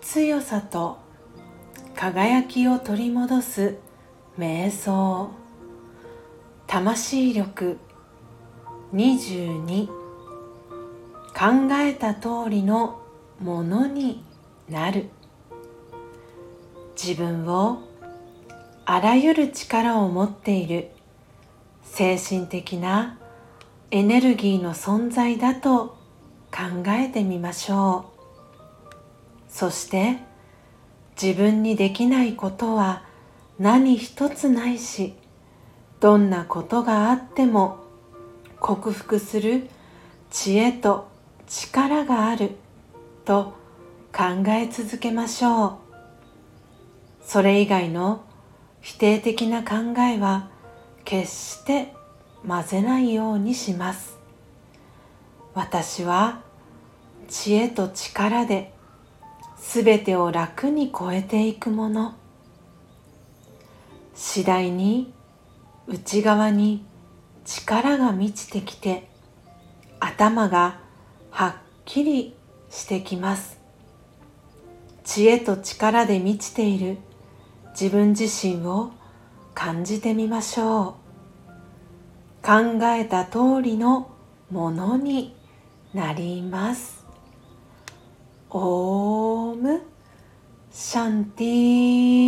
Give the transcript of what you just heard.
強さと輝きを取り戻す瞑想魂力22考えた通りのものになる自分をあらゆる力を持っている精神的なエネルギーの存在だと考えてみましょう。そして自分にできないことは何一つないしどんなことがあっても克服する知恵と力があると考え続けましょう。それ以外の否定的な考えは決して混ぜないようにします。私は知恵と力ですべてを楽に超えていくもの。次第に内側に力が満ちてきて頭がはっきりしてきます。知恵と力で満ちている自分自身を感じてみましょう。考えた通りのものになります。オームシャンティ